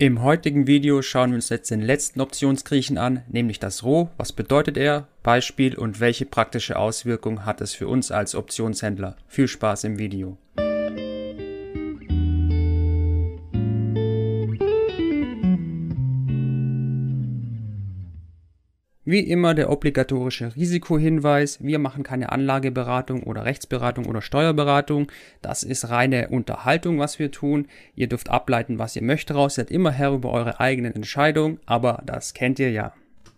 Im heutigen Video schauen wir uns jetzt den letzten Optionsgriechen an, nämlich das Roh. Was bedeutet er? Beispiel und welche praktische Auswirkung hat es für uns als Optionshändler? Viel Spaß im Video. Wie immer der obligatorische Risikohinweis. Wir machen keine Anlageberatung oder Rechtsberatung oder Steuerberatung. Das ist reine Unterhaltung, was wir tun. Ihr dürft ableiten, was ihr möchtet raus. Seid immer Herr über eure eigenen Entscheidungen, aber das kennt ihr ja.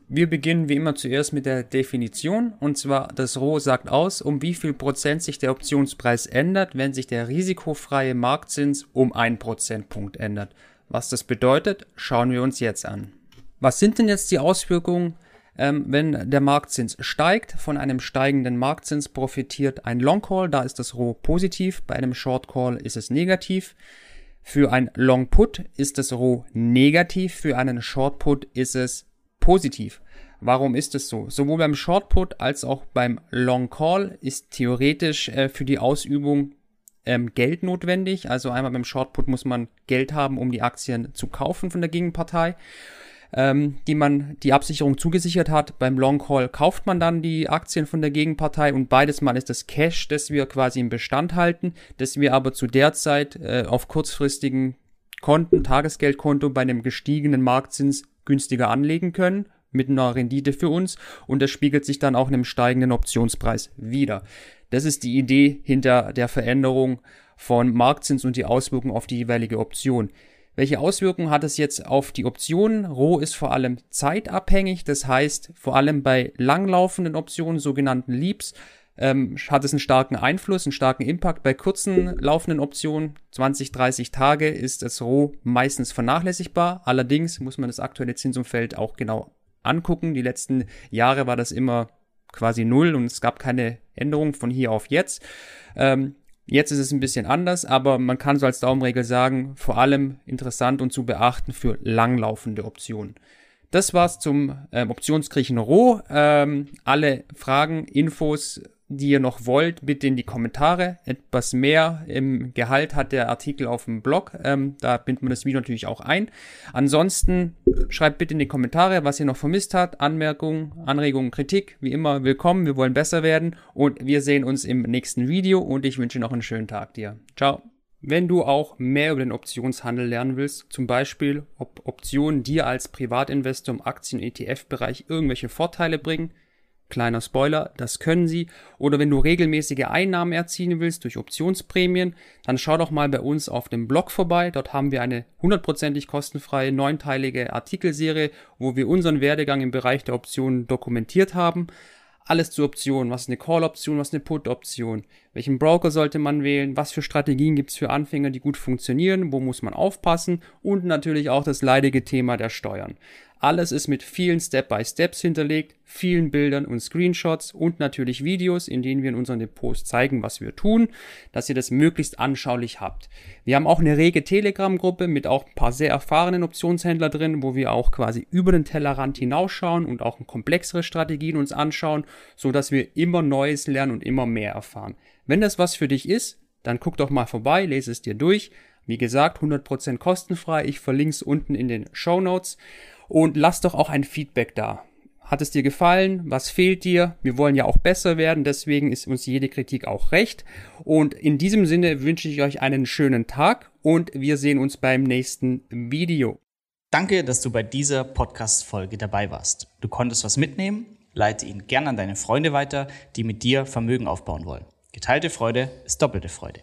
Wir beginnen wie immer zuerst mit der Definition und zwar das Roh sagt aus, um wie viel Prozent sich der Optionspreis ändert, wenn sich der risikofreie Marktzins um ein Prozentpunkt ändert. Was das bedeutet, schauen wir uns jetzt an. Was sind denn jetzt die Auswirkungen? Ähm, wenn der Marktzins steigt, von einem steigenden Marktzins profitiert ein Long Call, da ist das Roh positiv, bei einem Short Call ist es negativ. Für ein Long Put ist das Roh negativ, für einen Short Put ist es positiv. Warum ist es so? Sowohl beim Short Put als auch beim Long Call ist theoretisch äh, für die Ausübung ähm, Geld notwendig. Also einmal beim Short Put muss man Geld haben, um die Aktien zu kaufen von der Gegenpartei ähm, die man die Absicherung zugesichert hat. Beim Long Call kauft man dann die Aktien von der Gegenpartei und beides mal ist das Cash, das wir quasi im Bestand halten, das wir aber zu der Zeit äh, auf kurzfristigen Konten, Tagesgeldkonto bei einem gestiegenen Marktzins günstiger anlegen können mit einer Rendite für uns und das spiegelt sich dann auch in einem steigenden Optionspreis wieder. Das ist die Idee hinter der Veränderung von Marktzins und die Auswirkungen auf die jeweilige Option. Welche Auswirkungen hat es jetzt auf die Optionen? Roh ist vor allem zeitabhängig, das heißt vor allem bei langlaufenden Optionen, sogenannten Leaps, ähm, hat es einen starken Einfluss, einen starken Impact. Bei kurzen laufenden Optionen, 20, 30 Tage, ist das Roh meistens vernachlässigbar. Allerdings muss man das aktuelle Zinsumfeld auch genau angucken. Die letzten Jahre war das immer quasi null und es gab keine Änderung von hier auf jetzt. Ähm, Jetzt ist es ein bisschen anders, aber man kann so als Daumenregel sagen, vor allem interessant und zu beachten für langlaufende Optionen. Das war's zum ähm, Optionsgriechen Roh. Ähm, alle Fragen, Infos die ihr noch wollt, bitte in die Kommentare. Etwas mehr im Gehalt hat der Artikel auf dem Blog. Ähm, da bindet man das Video natürlich auch ein. Ansonsten schreibt bitte in die Kommentare, was ihr noch vermisst habt. Anmerkungen, Anregungen, Kritik. Wie immer willkommen. Wir wollen besser werden. Und wir sehen uns im nächsten Video. Und ich wünsche noch einen schönen Tag dir. Ciao. Wenn du auch mehr über den Optionshandel lernen willst, zum Beispiel, ob Optionen dir als Privatinvestor im Aktien-ETF-Bereich irgendwelche Vorteile bringen, Kleiner Spoiler, das können sie. Oder wenn du regelmäßige Einnahmen erzielen willst durch Optionsprämien, dann schau doch mal bei uns auf dem Blog vorbei. Dort haben wir eine hundertprozentig kostenfreie neunteilige Artikelserie, wo wir unseren Werdegang im Bereich der Optionen dokumentiert haben. Alles zu Optionen. Was ist eine Call-Option, was ist eine Put-Option? Welchen Broker sollte man wählen? Was für Strategien gibt es für Anfänger, die gut funktionieren? Wo muss man aufpassen? Und natürlich auch das leidige Thema der Steuern. Alles ist mit vielen Step-by-Steps hinterlegt, vielen Bildern und Screenshots und natürlich Videos, in denen wir in unseren Depots zeigen, was wir tun, dass ihr das möglichst anschaulich habt. Wir haben auch eine rege Telegram-Gruppe mit auch ein paar sehr erfahrenen Optionshändler drin, wo wir auch quasi über den Tellerrand hinausschauen und auch komplexere Strategien uns anschauen, so dass wir immer Neues lernen und immer mehr erfahren. Wenn das was für dich ist, dann guck doch mal vorbei, lese es dir durch. Wie gesagt, 100% kostenfrei. Ich verlinke es unten in den Show Notes. Und lass doch auch ein Feedback da. Hat es dir gefallen? Was fehlt dir? Wir wollen ja auch besser werden, deswegen ist uns jede Kritik auch recht. Und in diesem Sinne wünsche ich euch einen schönen Tag und wir sehen uns beim nächsten Video. Danke, dass du bei dieser Podcast-Folge dabei warst. Du konntest was mitnehmen? Leite ihn gern an deine Freunde weiter, die mit dir Vermögen aufbauen wollen. Geteilte Freude ist doppelte Freude.